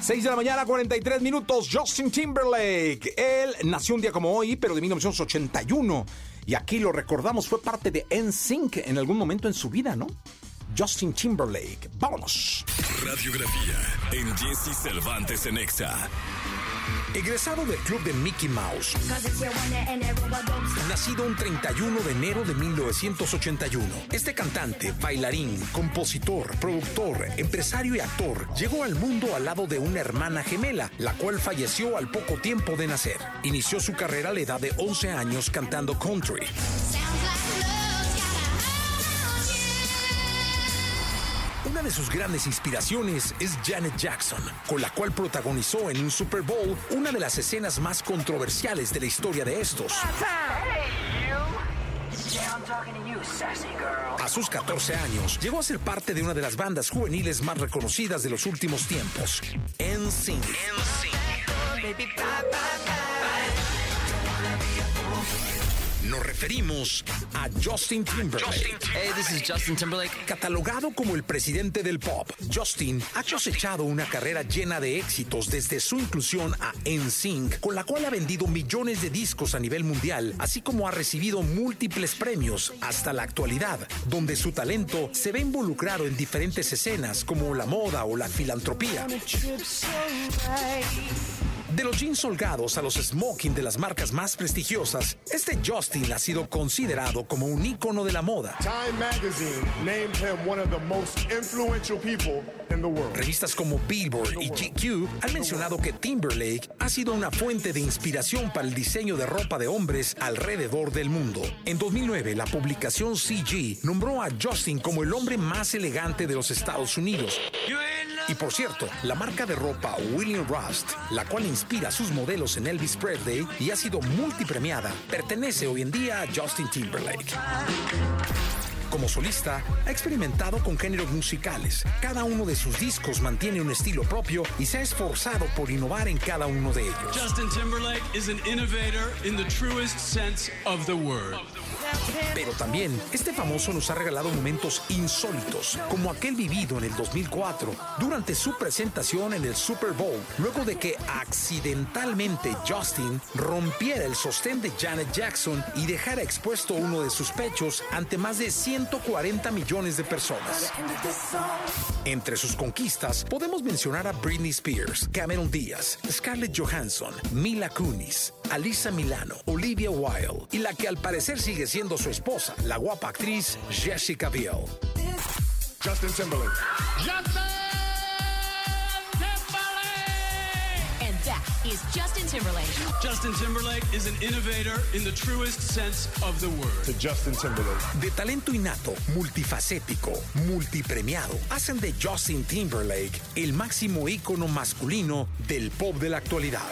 6 de la mañana, 43 minutos. Justin Timberlake. Él nació un día como hoy, pero de 1981. Y aquí lo recordamos, fue parte de NSYNC en algún momento en su vida, ¿no? Justin Timberlake. Vámonos. Radiografía en Jesse Cervantes en Exa. Egresado del club de Mickey Mouse. Nacido un 31 de enero de 1981. Este cantante, bailarín, compositor, productor, empresario y actor llegó al mundo al lado de una hermana gemela, la cual falleció al poco tiempo de nacer. Inició su carrera a la edad de 11 años cantando country. Una de sus grandes inspiraciones es Janet Jackson, con la cual protagonizó en un Super Bowl una de las escenas más controversiales de la historia de estos. A sus 14 años, llegó a ser parte de una de las bandas juveniles más reconocidas de los últimos tiempos, NSYNC. Referimos a Justin Timberlake. Hey, this is Justin Timberlake. Catalogado como el presidente del pop, Justin ha cosechado una carrera llena de éxitos desde su inclusión a NSYNC, con la cual ha vendido millones de discos a nivel mundial, así como ha recibido múltiples premios hasta la actualidad, donde su talento se ve involucrado en diferentes escenas como la moda o la filantropía. De los jeans holgados a los smoking de las marcas más prestigiosas, este Justin ha sido considerado como un ícono de la moda. Time magazine named him one of the most influential people in the world. Revistas como Billboard y GQ han mencionado que Timberlake ha sido una fuente de inspiración para el diseño de ropa de hombres alrededor del mundo. En 2009, la publicación CG nombró a Justin como el hombre más elegante de los Estados Unidos. Y por cierto, la marca de ropa William Rust, la cual inspira sus modelos en Elvis Presley y ha sido multipremiada, pertenece hoy en día a Justin Timberlake. Como solista, ha experimentado con géneros musicales. Cada uno de sus discos mantiene un estilo propio y se ha esforzado por innovar en cada uno de ellos. Justin Timberlake is an innovator in the truest sense of the word. Pero también, este famoso nos ha regalado momentos insólitos, como aquel vivido en el 2004, durante su presentación en el Super Bowl, luego de que accidentalmente Justin rompiera el sostén de Janet Jackson y dejara expuesto uno de sus pechos ante más de 140 millones de personas. Entre sus conquistas, podemos mencionar a Britney Spears, Cameron Díaz, Scarlett Johansson, Mila Kunis, Alisa Milano, Olivia Wilde y la que al parecer sigue siendo su esposa, la guapa actriz Jessica Biel. Justin Timberlake. And He's Justin Timberlake. Justin Timberlake is an innovator in the truest sense of the word. To Justin Timberlake. De talento innato, multifacético, multipremiado, hacen de Justin Timberlake el máximo ícono masculino del pop de la actualidad.